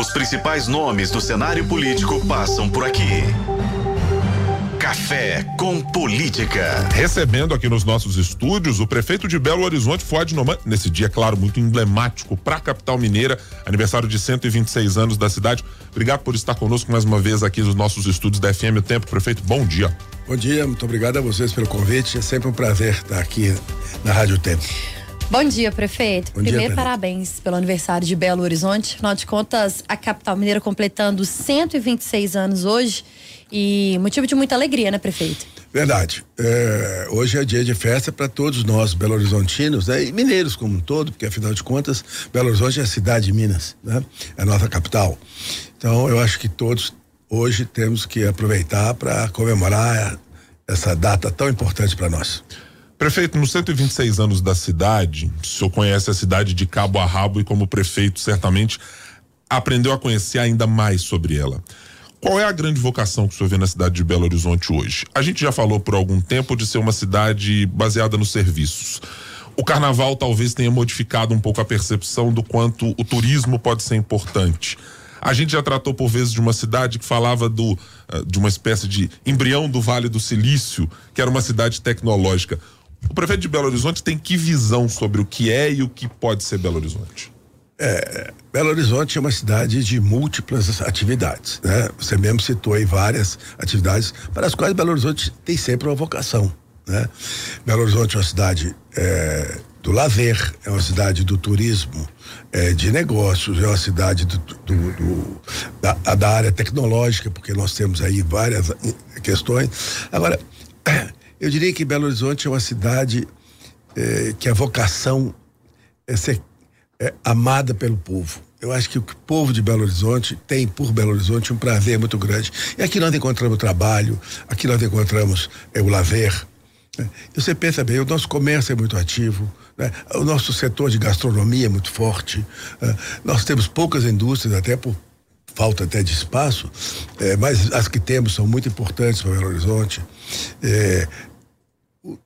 Os principais nomes do cenário político passam por aqui. Café com Política. Recebendo aqui nos nossos estúdios o prefeito de Belo Horizonte, Fuad Noman, nesse dia, claro, muito emblemático para a capital mineira, aniversário de 126 anos da cidade. Obrigado por estar conosco mais uma vez aqui nos nossos estúdios da FM O Tempo. Prefeito, bom dia. Bom dia, muito obrigado a vocês pelo convite. É sempre um prazer estar aqui na Rádio Tempo. Bom dia, prefeito. Bom Primeiro, dia, parabéns pelo aniversário de Belo Horizonte. Afinal de contas, a capital mineira completando 126 anos hoje e motivo de muita alegria, né, prefeito? Verdade. É, hoje é dia de festa para todos nós, Belo Horizontinos, né? E mineiros como um todo, porque afinal de contas, Belo Horizonte é a cidade de Minas, né? É a nossa capital. Então, eu acho que todos hoje temos que aproveitar para comemorar essa data tão importante para nós. Prefeito, nos 126 anos da cidade, o senhor conhece a cidade de cabo a rabo e, como prefeito, certamente aprendeu a conhecer ainda mais sobre ela. Qual é a grande vocação que o senhor vê na cidade de Belo Horizonte hoje? A gente já falou por algum tempo de ser uma cidade baseada nos serviços. O carnaval talvez tenha modificado um pouco a percepção do quanto o turismo pode ser importante. A gente já tratou por vezes de uma cidade que falava do, uh, de uma espécie de embrião do Vale do Silício, que era uma cidade tecnológica. O prefeito de Belo Horizonte tem que visão sobre o que é e o que pode ser Belo Horizonte? É, Belo Horizonte é uma cidade de múltiplas atividades, né? Você mesmo citou aí várias atividades para as quais Belo Horizonte tem sempre uma vocação, né? Belo Horizonte é uma cidade é, do lazer, é uma cidade do turismo, é, de negócios, é uma cidade do, do, do da, da, área tecnológica, porque nós temos aí várias questões. Agora, eu diria que Belo Horizonte é uma cidade é, que a vocação é ser é, amada pelo povo. Eu acho que o povo de Belo Horizonte tem por Belo Horizonte um prazer muito grande. E aqui nós encontramos trabalho, aqui nós encontramos é, o lazer. Né? E você pensa bem, o nosso comércio é muito ativo, né? o nosso setor de gastronomia é muito forte. Né? Nós temos poucas indústrias, até por falta até de espaço, é, mas as que temos são muito importantes para Belo Horizonte.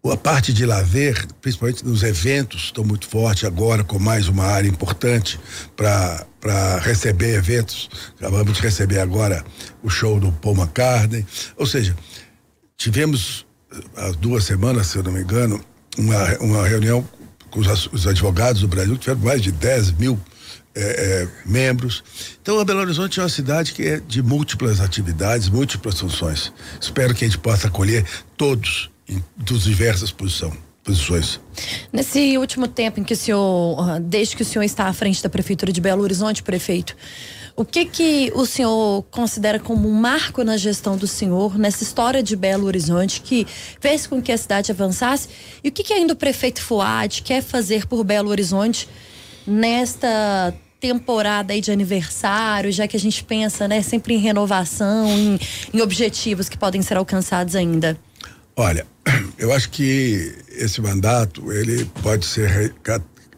A parte de lazer, principalmente nos eventos, estão muito forte agora, com mais uma área importante para receber eventos. Acabamos de receber agora o show do Paul McCartney. Ou seja, tivemos há duas semanas, se eu não me engano, uma, uma reunião com os, os advogados do Brasil, tiveram mais de 10 mil é, é, membros. Então, a Belo Horizonte é uma cidade que é de múltiplas atividades, múltiplas funções. Espero que a gente possa acolher todos em dos diversas posição, posições. Nesse último tempo em que o senhor, desde que o senhor está à frente da prefeitura de Belo Horizonte, prefeito, o que que o senhor considera como um marco na gestão do senhor nessa história de Belo Horizonte que fez com que a cidade avançasse? E o que que ainda o prefeito Fuad quer fazer por Belo Horizonte nesta temporada aí de aniversário, já que a gente pensa, né, sempre em renovação, em, em objetivos que podem ser alcançados ainda? Olha, eu acho que esse mandato ele pode ser re,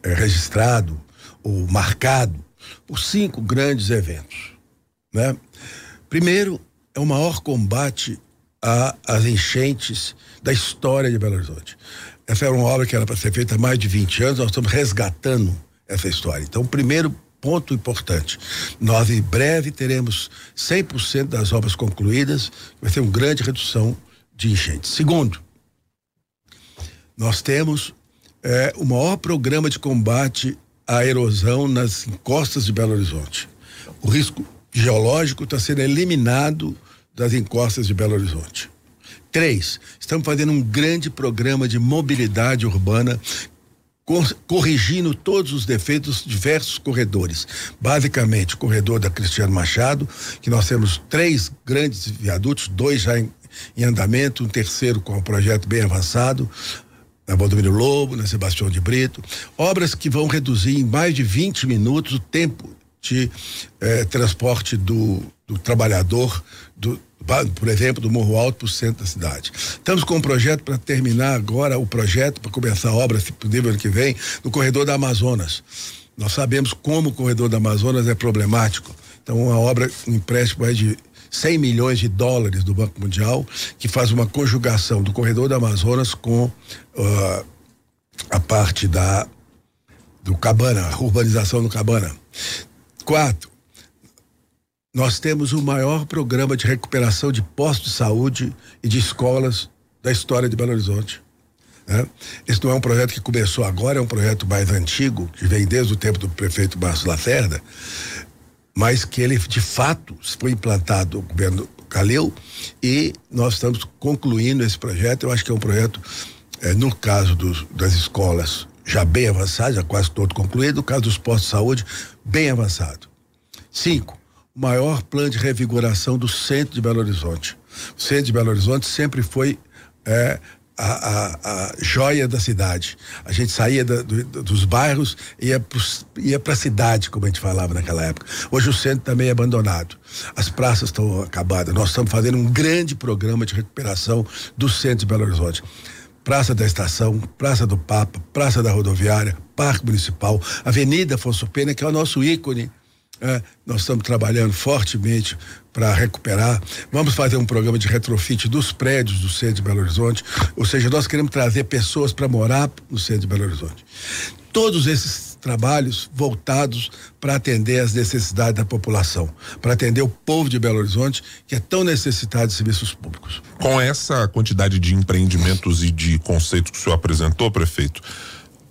é, registrado ou marcado por cinco grandes eventos, né? Primeiro é o maior combate às enchentes da história de Belo Horizonte. Essa era uma obra que era para ser feita há mais de 20 anos, nós estamos resgatando essa história. Então, primeiro ponto importante. Nós em breve teremos 100% das obras concluídas, vai ser uma grande redução de enchentes. Segundo, nós temos é, o maior programa de combate à erosão nas encostas de Belo Horizonte. O risco geológico está sendo eliminado das encostas de Belo Horizonte. Três, estamos fazendo um grande programa de mobilidade urbana corrigindo todos os defeitos de diversos corredores. Basicamente, o corredor da Cristiano Machado, que nós temos três grandes viadutos, dois já em, em andamento, um terceiro com um projeto bem avançado, na Valdomiro Lobo, na Sebastião de Brito. Obras que vão reduzir em mais de 20 minutos o tempo de eh, transporte do, do trabalhador, do, por exemplo, do Morro Alto para o centro da cidade. Estamos com um projeto para terminar agora o projeto, para começar a obra, se possível, ano que vem, no corredor da Amazonas. Nós sabemos como o corredor da Amazonas é problemático. Então, uma obra, um empréstimo é de 100 milhões de dólares do Banco Mundial, que faz uma conjugação do corredor da Amazonas com uh, a parte da do Cabana, a urbanização do Cabana. Quatro, nós temos o maior programa de recuperação de postos de saúde e de escolas da história de Belo Horizonte. Né? Esse não é um projeto que começou agora, é um projeto mais antigo, que vem desde o tempo do prefeito Márcio Lacerda, mas que ele de fato foi implantado no governo Caleu e nós estamos concluindo esse projeto. Eu acho que é um projeto, é, no caso dos, das escolas, já bem avançado, já quase todo concluído, no caso dos postos de saúde, bem avançado. Cinco, o maior plano de revigoração do centro de Belo Horizonte. O centro de Belo Horizonte sempre foi é, a, a, a, joia da cidade. A gente saía da, do, dos bairros e ia para a cidade, como a gente falava naquela época. Hoje o centro também é abandonado. As praças estão acabadas. Nós estamos fazendo um grande programa de recuperação do centro de Belo Horizonte. Praça da Estação, Praça do Papa, Praça da Rodoviária, Parque Municipal, Avenida Afonso Pena, que é o nosso ícone é, nós estamos trabalhando fortemente para recuperar. Vamos fazer um programa de retrofit dos prédios do centro de Belo Horizonte, ou seja, nós queremos trazer pessoas para morar no centro de Belo Horizonte. Todos esses trabalhos voltados para atender as necessidades da população, para atender o povo de Belo Horizonte, que é tão necessitado de serviços públicos. Com essa quantidade de empreendimentos e de conceitos que o senhor apresentou, prefeito,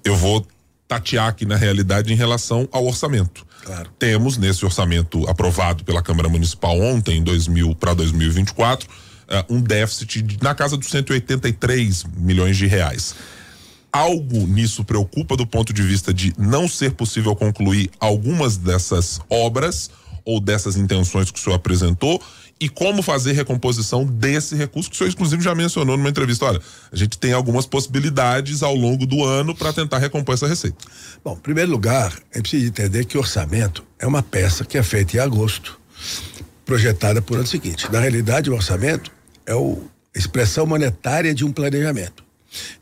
eu vou tatear aqui na realidade em relação ao orçamento. Claro. Temos nesse orçamento aprovado pela Câmara Municipal ontem, 2000 para 2024, uh, um déficit de, na casa dos 183 milhões de reais. Algo nisso preocupa do ponto de vista de não ser possível concluir algumas dessas obras ou dessas intenções que o senhor apresentou e como fazer recomposição desse recurso que o senhor inclusive já mencionou numa entrevista. Olha, a gente tem algumas possibilidades ao longo do ano para tentar recompor essa receita. Bom, em primeiro lugar, gente precisa entender que orçamento é uma peça que é feita em agosto, projetada por ano seguinte. Na realidade, o orçamento é a expressão monetária de um planejamento.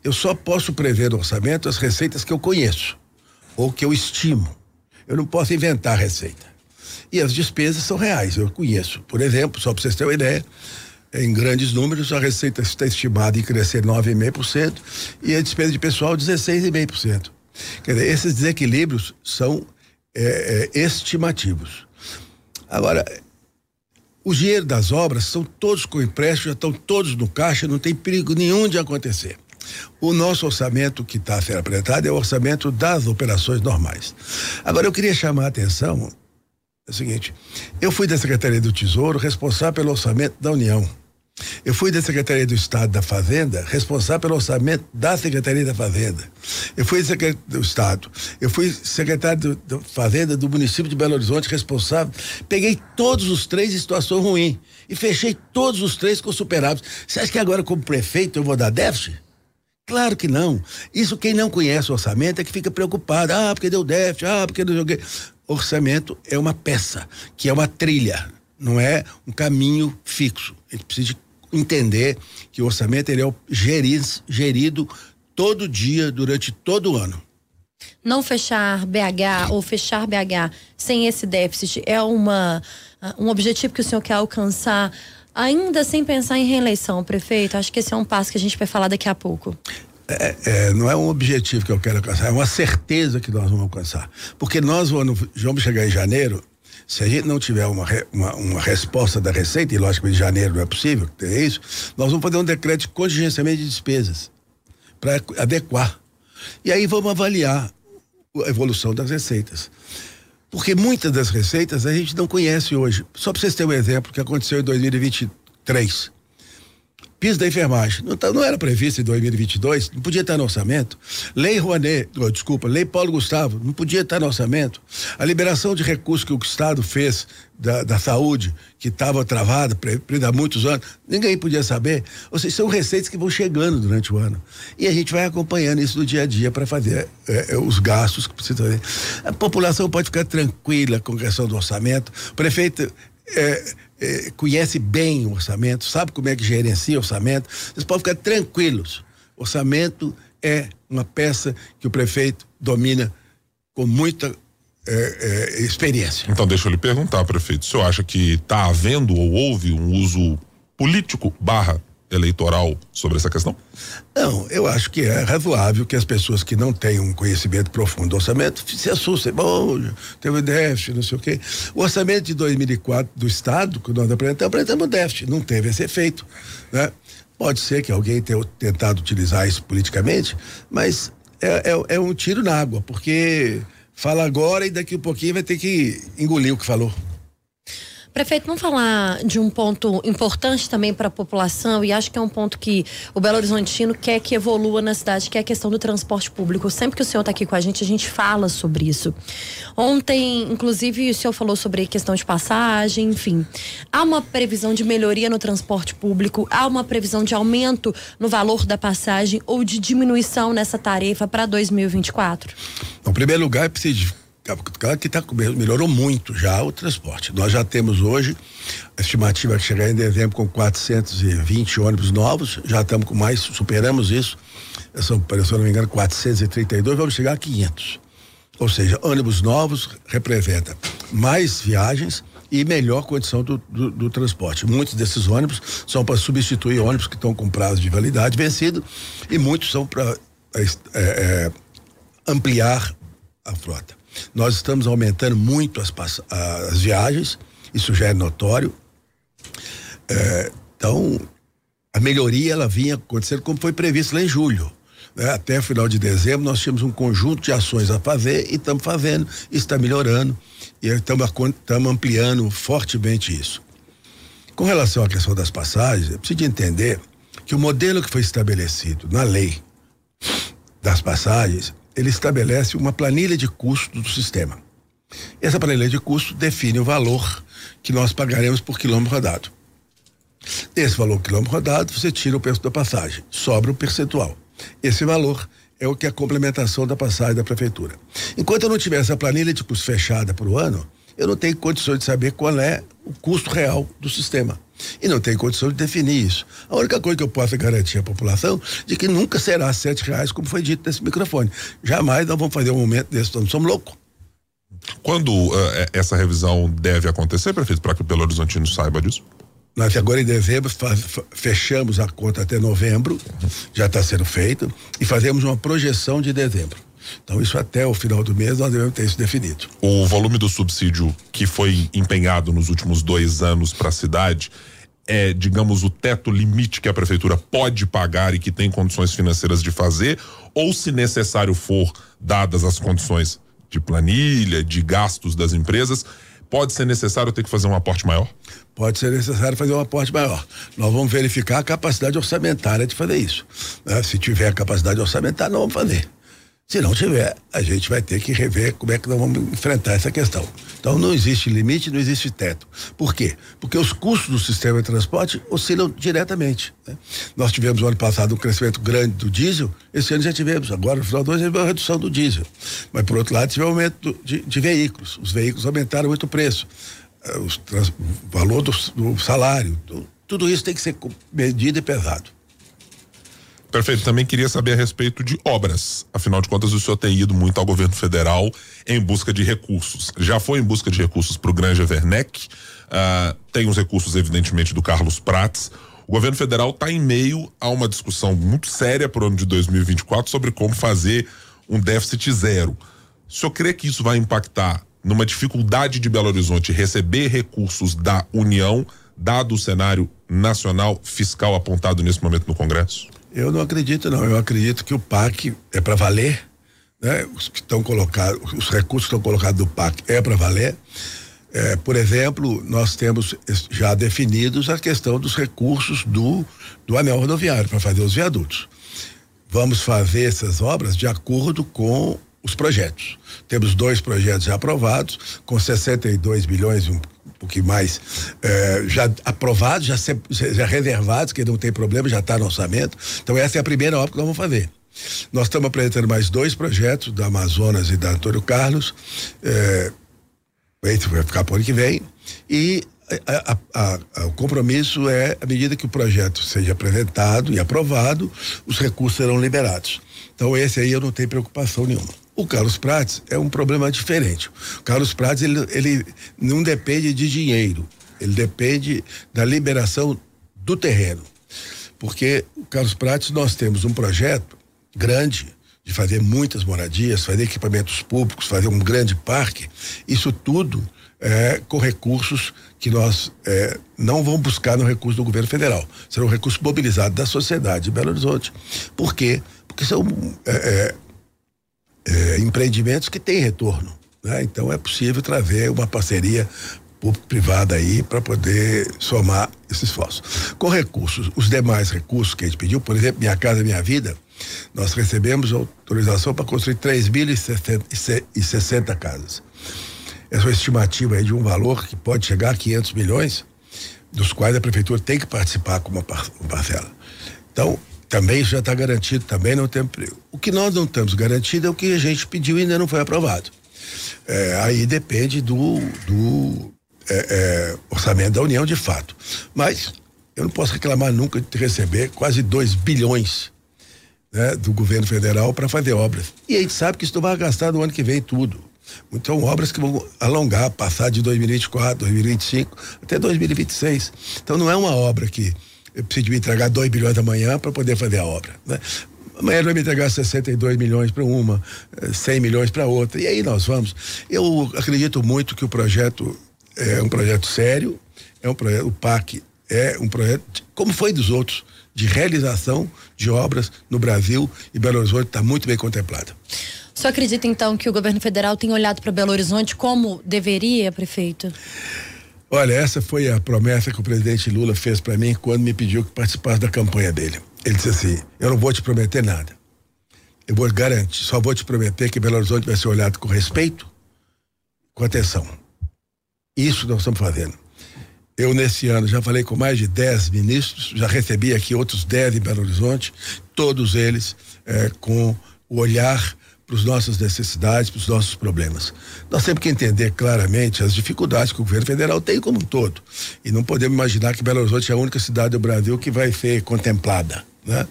Eu só posso prever no orçamento as receitas que eu conheço ou que eu estimo. Eu não posso inventar receita. E as despesas são reais, eu conheço. Por exemplo, só para vocês terem uma ideia, em grandes números, a receita está estimada em crescer 9,5% e a despesa de pessoal 16,5%. Quer dizer, esses desequilíbrios são é, é, estimativos. Agora, o dinheiro das obras são todos com empréstimo, já estão todos no caixa, não tem perigo nenhum de acontecer. O nosso orçamento que está sendo apresentado é o orçamento das operações normais. Agora, eu queria chamar a atenção é o seguinte: eu fui da Secretaria do Tesouro responsável pelo orçamento da União. Eu fui da Secretaria do Estado da Fazenda, responsável pelo orçamento da Secretaria da Fazenda. Eu fui do Estado. Eu fui secretário da Fazenda do município de Belo Horizonte, responsável. Peguei todos os três em situação ruim e fechei todos os três com superávit. Você acha que agora, como prefeito, eu vou dar déficit? Claro que não. Isso quem não conhece o orçamento é que fica preocupado. Ah, porque deu déficit, ah, porque não joguei orçamento é uma peça, que é uma trilha, não é um caminho fixo. A gente precisa entender que o orçamento ele é gerido todo dia, durante todo o ano. Não fechar BH ou fechar BH sem esse déficit é uma, um objetivo que o senhor quer alcançar ainda sem pensar em reeleição, prefeito? Acho que esse é um passo que a gente vai falar daqui a pouco. É, é, não é um objetivo que eu quero alcançar, é uma certeza que nós vamos alcançar. Porque nós vamos, vamos chegar em janeiro, se a gente não tiver uma, uma, uma resposta da Receita, e logicamente em janeiro não é possível ter isso, nós vamos fazer um decreto de contingenciamento de despesas para adequar. E aí vamos avaliar a evolução das receitas. Porque muitas das receitas a gente não conhece hoje. Só para vocês terem um exemplo que aconteceu em 2023 piso da enfermagem. Não, tá, não era previsto em 2022, não podia estar no orçamento. Lei Rouanet, oh, desculpa, Lei Paulo Gustavo, não podia estar no orçamento. A liberação de recursos que o Estado fez da, da saúde, que estava travada há muitos anos, ninguém podia saber. Ou seja, são receitas que vão chegando durante o ano. E a gente vai acompanhando isso no dia a dia para fazer é, os gastos que precisa fazer. A população pode ficar tranquila com a questão do orçamento. O prefeito. É, eh, conhece bem o orçamento, sabe como é que gerencia o orçamento, vocês podem ficar tranquilos. Orçamento é uma peça que o prefeito domina com muita eh, eh, experiência. Então, deixa eu lhe perguntar, prefeito, o senhor acha que está havendo ou houve um uso político barra eleitoral sobre essa questão? Não, eu acho que é razoável que as pessoas que não têm um conhecimento profundo do orçamento se assustem. Bom, teve déficit, não sei o quê. O orçamento de 2004 do Estado, que nós apresentamos, apresentamos déficit, não teve esse efeito, né? Pode ser que alguém tenha tentado utilizar isso politicamente, mas é, é, é um tiro na água, porque fala agora e daqui a um pouquinho vai ter que engolir o que falou. Prefeito, vamos falar de um ponto importante também para a população e acho que é um ponto que o Belo Horizontino quer que evolua na cidade, que é a questão do transporte público. Sempre que o senhor está aqui com a gente, a gente fala sobre isso. Ontem, inclusive, o senhor falou sobre questão de passagem, enfim. Há uma previsão de melhoria no transporte público? Há uma previsão de aumento no valor da passagem ou de diminuição nessa tarefa para 2024? Em primeiro lugar, é preciso Claro que tá, melhorou muito já o transporte. Nós já temos hoje a estimativa que chegar em dezembro com 420 ônibus novos, já estamos com mais, superamos isso. São, se eu não me engano, 432, vamos chegar a 500. Ou seja, ônibus novos representa mais viagens e melhor condição do, do, do transporte. Muitos desses ônibus são para substituir ônibus que estão com prazo de validade vencido e muitos são para é, é, ampliar a frota. Nós estamos aumentando muito as, as viagens, isso já é notório. É, então, a melhoria ela vinha acontecendo como foi previsto lá em julho. Né? Até final de dezembro nós tínhamos um conjunto de ações a fazer e estamos fazendo, está melhorando e estamos ampliando fortemente isso. Com relação à questão das passagens, é preciso entender que o modelo que foi estabelecido na lei das passagens ele estabelece uma planilha de custo do sistema. Essa planilha de custo define o valor que nós pagaremos por quilômetro rodado. Desse valor quilômetro rodado, você tira o preço da passagem, sobra o percentual. Esse valor é o que é a complementação da passagem da prefeitura. Enquanto eu não tiver essa planilha de custo fechada para o ano, eu não tenho condições de saber qual é o custo real do sistema. E não tenho condição de definir isso. A única coisa que eu posso garantir à população de que nunca será sete reais, como foi dito nesse microfone. Jamais nós vamos fazer um momento desse, nós somos loucos. Quando uh, essa revisão deve acontecer, prefeito, para que o Belo Horizontino saiba disso? Nós agora em dezembro faz, fechamos a conta até novembro, já está sendo feito, e fazemos uma projeção de dezembro. Então, isso até o final do mês nós devemos ter isso definido. O volume do subsídio que foi empenhado nos últimos dois anos para a cidade é, digamos, o teto limite que a prefeitura pode pagar e que tem condições financeiras de fazer, ou se necessário for, dadas as condições de planilha, de gastos das empresas, pode ser necessário ter que fazer um aporte maior? Pode ser necessário fazer um aporte maior. Nós vamos verificar a capacidade orçamentária de fazer isso. Né? Se tiver capacidade orçamentária, não vamos fazer. Se não tiver, a gente vai ter que rever como é que nós vamos enfrentar essa questão. Então não existe limite, não existe teto. Por quê? Porque os custos do sistema de transporte oscilam diretamente. Né? Nós tivemos no ano passado um crescimento grande do diesel, esse ano já tivemos, agora no final do ano tivemos uma redução do diesel. Mas por outro lado, tivemos um aumento de, de veículos. Os veículos aumentaram muito o preço. Eh, os, o valor do, do salário. Tudo isso tem que ser medido e pesado. Perfeito. Também queria saber a respeito de obras. Afinal de contas, o senhor tem ido muito ao governo federal em busca de recursos. Já foi em busca de recursos para o Granja Werneck. Uh, tem os recursos, evidentemente, do Carlos Prates. O governo federal está em meio a uma discussão muito séria para o ano de 2024 sobre como fazer um déficit zero. O senhor crê que isso vai impactar numa dificuldade de Belo Horizonte receber recursos da União, dado o cenário nacional fiscal apontado nesse momento no Congresso? Eu não acredito, não. Eu acredito que o PAC é para valer, né? Os que estão colocados, os recursos que estão colocados do PAC é para valer. É, por exemplo, nós temos já definidos a questão dos recursos do, do anel rodoviário para fazer os viadutos. Vamos fazer essas obras de acordo com os projetos. Temos dois projetos já aprovados, com 62 bilhões e um pouquinho mais, eh, já aprovados, já, já reservados, que não tem problema, já está no orçamento. Então, essa é a primeira obra que nós vamos fazer. Nós estamos apresentando mais dois projetos da Amazonas e da Antônio Carlos. Eh, vai ficar por ano que vem. E a, a, a, o compromisso é, à medida que o projeto seja apresentado e aprovado, os recursos serão liberados. Então, esse aí eu não tenho preocupação nenhuma. O Carlos Prates é um problema diferente. O Carlos Prates ele, ele não depende de dinheiro, ele depende da liberação do terreno. Porque, Carlos Prates, nós temos um projeto grande de fazer muitas moradias, fazer equipamentos públicos, fazer um grande parque. Isso tudo é, com recursos que nós é, não vamos buscar no recurso do governo federal. Serão recursos mobilizados da sociedade de Belo Horizonte. Por quê? Porque são é, é, é empreendimentos que têm retorno. Né? Então é possível trazer uma parceria público-privada aí para poder somar esse esforço. Com recursos, os demais recursos que a gente pediu, por exemplo, Minha Casa Minha Vida, nós recebemos autorização para construir 3.060 casas essa estimativa aí de um valor que pode chegar a 500 milhões, dos quais a prefeitura tem que participar com uma, parcela. Então, também já está garantido, também não tem emprego. O que nós não temos garantido é o que a gente pediu e ainda não foi aprovado. É, aí depende do, do é, é, orçamento da União, de fato. Mas eu não posso reclamar nunca de receber quase 2 bilhões né, do governo federal para fazer obras. E a gente sabe que isso não vai gastar no ano que vem tudo. Então, obras que vão alongar, passar de 2024, 2025 até 2026. Então, não é uma obra que eu preciso me entregar 2 bilhões amanhã para poder fazer a obra. Né? Amanhã ele vai me entregar 62 milhões para uma, 100 eh, milhões para outra. E aí nós vamos. Eu acredito muito que o projeto é um projeto sério, é um projeto, o PAC é um projeto, como foi dos outros, de realização de obras no Brasil e Belo Horizonte está muito bem contemplado. O senhor acredita então que o governo federal tem olhado para Belo Horizonte como deveria, prefeito? Olha, essa foi a promessa que o presidente Lula fez para mim quando me pediu que participasse da campanha dele. Ele disse assim: Eu não vou te prometer nada. Eu vou garantir, só vou te prometer que Belo Horizonte vai ser olhado com respeito, com atenção. Isso nós estamos fazendo. Eu, nesse ano, já falei com mais de 10 ministros, já recebi aqui outros 10 em Belo Horizonte, todos eles é, com o olhar para as nossas necessidades, para os nossos problemas. Nós temos que entender claramente as dificuldades que o governo federal tem como um todo. E não podemos imaginar que Belo Horizonte é a única cidade do Brasil que vai ser contemplada. Né?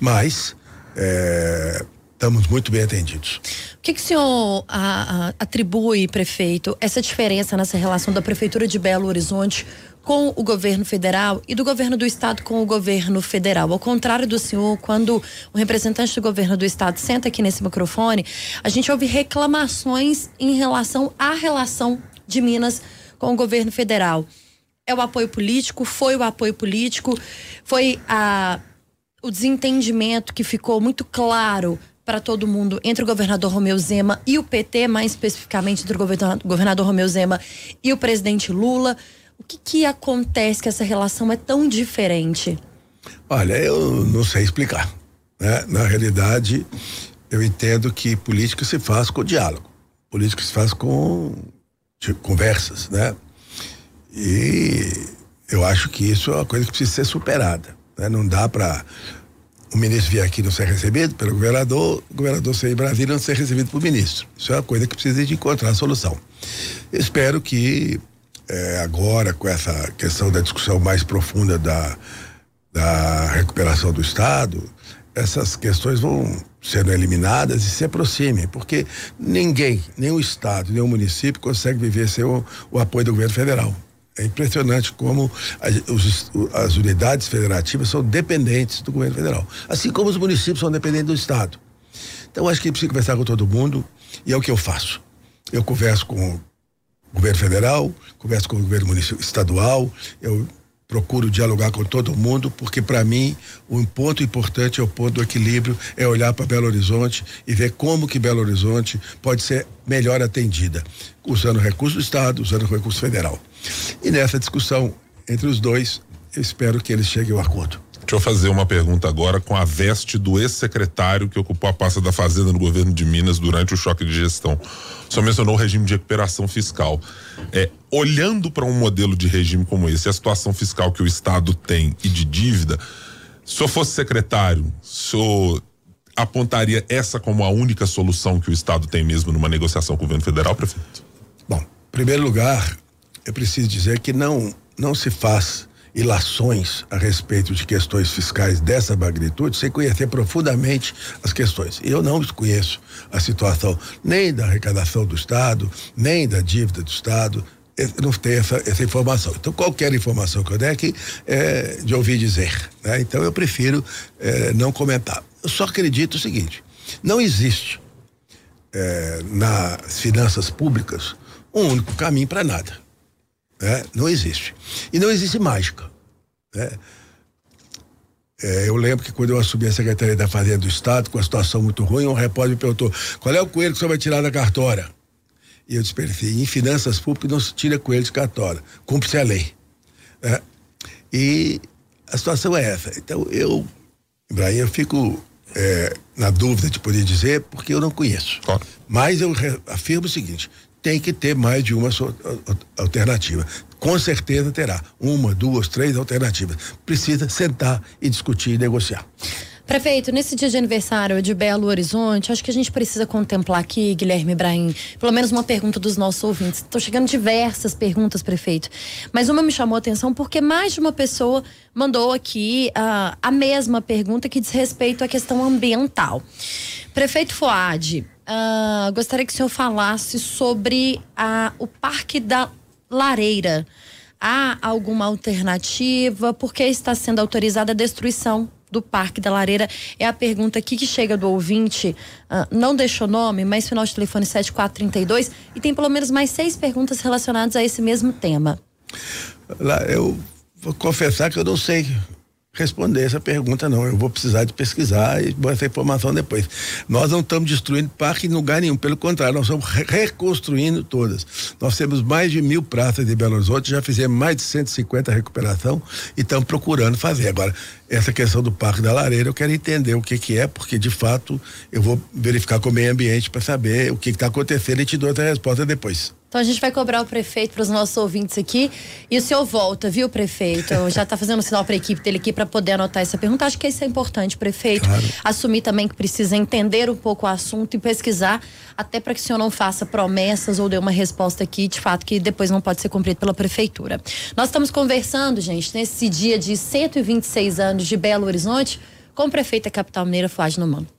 Mas é, estamos muito bem atendidos. O que, que o senhor a, a, atribui, prefeito, essa diferença nessa relação da Prefeitura de Belo Horizonte com o governo federal e do governo do estado com o governo federal. Ao contrário do senhor, quando o representante do governo do estado senta aqui nesse microfone, a gente ouve reclamações em relação à relação de Minas com o governo federal. É o apoio político, foi o apoio político, foi a, o desentendimento que ficou muito claro para todo mundo entre o governador Romeu Zema e o PT, mais especificamente entre o governador Romeu Zema e o presidente Lula. O que, que acontece que essa relação é tão diferente? Olha, eu não sei explicar. Né? Na realidade, eu entendo que política se faz com diálogo, política se faz com conversas, né? E eu acho que isso é uma coisa que precisa ser superada. Né? Não dá para o ministro vir aqui não ser recebido pelo governador, o governador ser em Brasília não ser recebido pelo ministro. Isso é uma coisa que precisa de encontrar a solução. Espero que é, agora com essa questão da discussão mais profunda da, da recuperação do Estado, essas questões vão sendo eliminadas e se aproximem, porque ninguém, nem o Estado, nem o município consegue viver sem o, o apoio do governo federal. É impressionante como as, os, as unidades federativas são dependentes do governo federal, assim como os municípios são dependentes do Estado. Então, acho que precisa conversar com todo mundo e é o que eu faço. Eu converso com governo federal, converso com o governo estadual, eu procuro dialogar com todo mundo, porque para mim um ponto importante é o ponto do equilíbrio, é olhar para Belo Horizonte e ver como que Belo Horizonte pode ser melhor atendida, usando recursos do Estado, usando recurso federal. E nessa discussão entre os dois, eu espero que eles cheguem ao acordo. Deixa eu fazer uma pergunta agora com a veste do ex-secretário que ocupou a pasta da Fazenda no governo de Minas durante o choque de gestão. Senhor mencionou o regime de recuperação fiscal. É, olhando para um modelo de regime como esse, a situação fiscal que o Estado tem e de dívida, se eu fosse secretário, o senhor apontaria essa como a única solução que o Estado tem mesmo numa negociação com o governo federal, prefeito? Bom, em primeiro lugar, eu preciso dizer que não, não se faz ilações a respeito de questões fiscais dessa magnitude sem conhecer profundamente as questões. Eu não conheço a situação nem da arrecadação do Estado, nem da dívida do Estado, não tenho essa, essa informação. Então, qualquer informação que eu der aqui é de ouvir dizer. Né? Então, eu prefiro é, não comentar. Eu só acredito o seguinte: não existe é, nas finanças públicas um único caminho para nada. Né? Não existe. E não existe mágica. Né? É, eu lembro que quando eu assumi a Secretaria da Fazenda do Estado, com a situação muito ruim, um repórter me perguntou: qual é o coelho que você vai tirar da cartória? E eu disse para em finanças públicas não se tira coelho de cartória, cumpre-se a lei. É, e a situação é essa. Então eu, Ibrahim, eu fico é, na dúvida de poder dizer, porque eu não conheço. Claro. Mas eu afirmo o seguinte: tem que ter mais de uma alternativa. Com certeza terá uma, duas, três alternativas. Precisa sentar e discutir e negociar. Prefeito, nesse dia de aniversário de Belo Horizonte, acho que a gente precisa contemplar aqui, Guilherme Ibrahim, pelo menos uma pergunta dos nossos ouvintes. Estão chegando diversas perguntas, prefeito. Mas uma me chamou a atenção porque mais de uma pessoa mandou aqui uh, a mesma pergunta que diz respeito à questão ambiental. Prefeito Foad, uh, gostaria que o senhor falasse sobre uh, o Parque da Lareira. Há alguma alternativa? Por que está sendo autorizada a destruição do Parque da Lareira? É a pergunta aqui que chega do ouvinte. Uh, não deixou nome, mas final de telefone 7432. E tem pelo menos mais seis perguntas relacionadas a esse mesmo tema. Lá, eu vou confessar que eu não sei responder essa pergunta, não. Eu vou precisar de pesquisar e essa informação depois. Nós não estamos destruindo parque em lugar nenhum, pelo contrário, nós estamos reconstruindo todas. Nós temos mais de mil praças de Belo Horizonte, já fizemos mais de 150 recuperação e estamos procurando fazer. Agora, essa questão do Parque da Lareira, eu quero entender o que que é, porque de fato eu vou verificar com o meio ambiente para saber o que está acontecendo e te dou essa resposta depois. Então a gente vai cobrar o prefeito para os nossos ouvintes aqui. E o senhor volta, viu, prefeito? Já está fazendo um sinal para a equipe dele aqui para poder anotar essa pergunta. Acho que isso é importante, prefeito. Claro. Assumir também que precisa entender um pouco o assunto e pesquisar, até para que o senhor não faça promessas ou dê uma resposta aqui, de fato, que depois não pode ser cumprido pela prefeitura. Nós estamos conversando, gente, nesse dia de 126 anos de Belo Horizonte, com o prefeito da capital mineira, Fuad Nomano.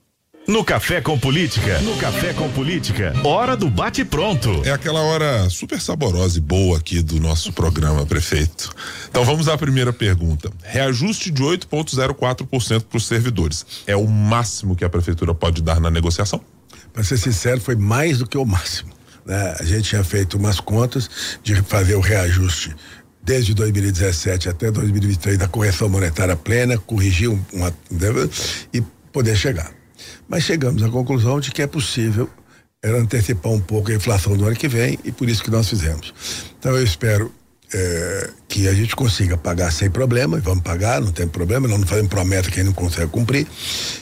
No Café com Política. No Café com Política. Hora do bate pronto. É aquela hora super saborosa e boa aqui do nosso programa, prefeito. Então vamos à primeira pergunta. Reajuste de 8,04% para os servidores. É o máximo que a prefeitura pode dar na negociação? Para ser sincero, foi mais do que o máximo. Né? A gente tinha feito umas contas de fazer o reajuste desde 2017 até 2023 da correção monetária plena, corrigir uma, e poder chegar. Mas chegamos à conclusão de que é possível era antecipar um pouco a inflação do ano que vem e por isso que nós fizemos. Então eu espero é, que a gente consiga pagar sem problema, e vamos pagar, não tem problema, nós não fazemos promessa que não consegue cumprir.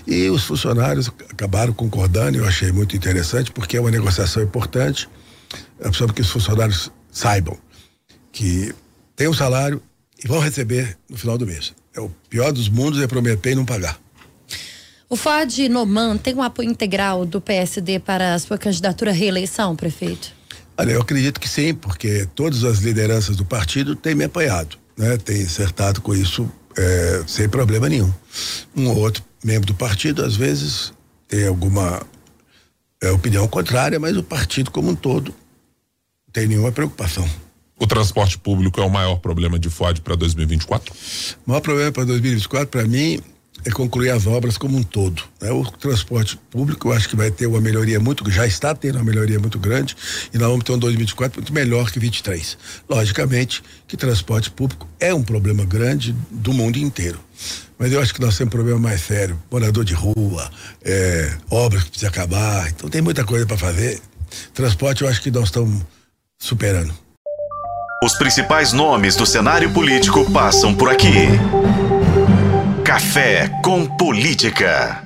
E os funcionários acabaram concordando, eu achei muito interessante, porque é uma negociação importante, é só que os funcionários saibam que tem um salário e vão receber no final do mês. É o pior dos mundos é prometer e não pagar. O FAD Noman tem um apoio integral do PSD para a sua candidatura à reeleição, prefeito? Olha, eu acredito que sim, porque todas as lideranças do partido têm me apoiado, né? Têm acertado com isso é, sem problema nenhum. Um ou outro membro do partido, às vezes, tem alguma é, opinião contrária, mas o partido como um todo não tem nenhuma preocupação. O transporte público é o maior problema de FOD para 2024? O maior problema para 2024, para mim, é concluir as obras como um todo. Né? O transporte público, eu acho que vai ter uma melhoria muito, já está tendo uma melhoria muito grande, e nós vamos ter um 2024 muito melhor que 23. Logicamente que transporte público é um problema grande do mundo inteiro. Mas eu acho que nós temos um problema mais sério. Morador de rua, é, obras que precisam acabar. Então tem muita coisa para fazer. Transporte eu acho que nós estamos superando. Os principais nomes do cenário político passam por aqui. Café com Política.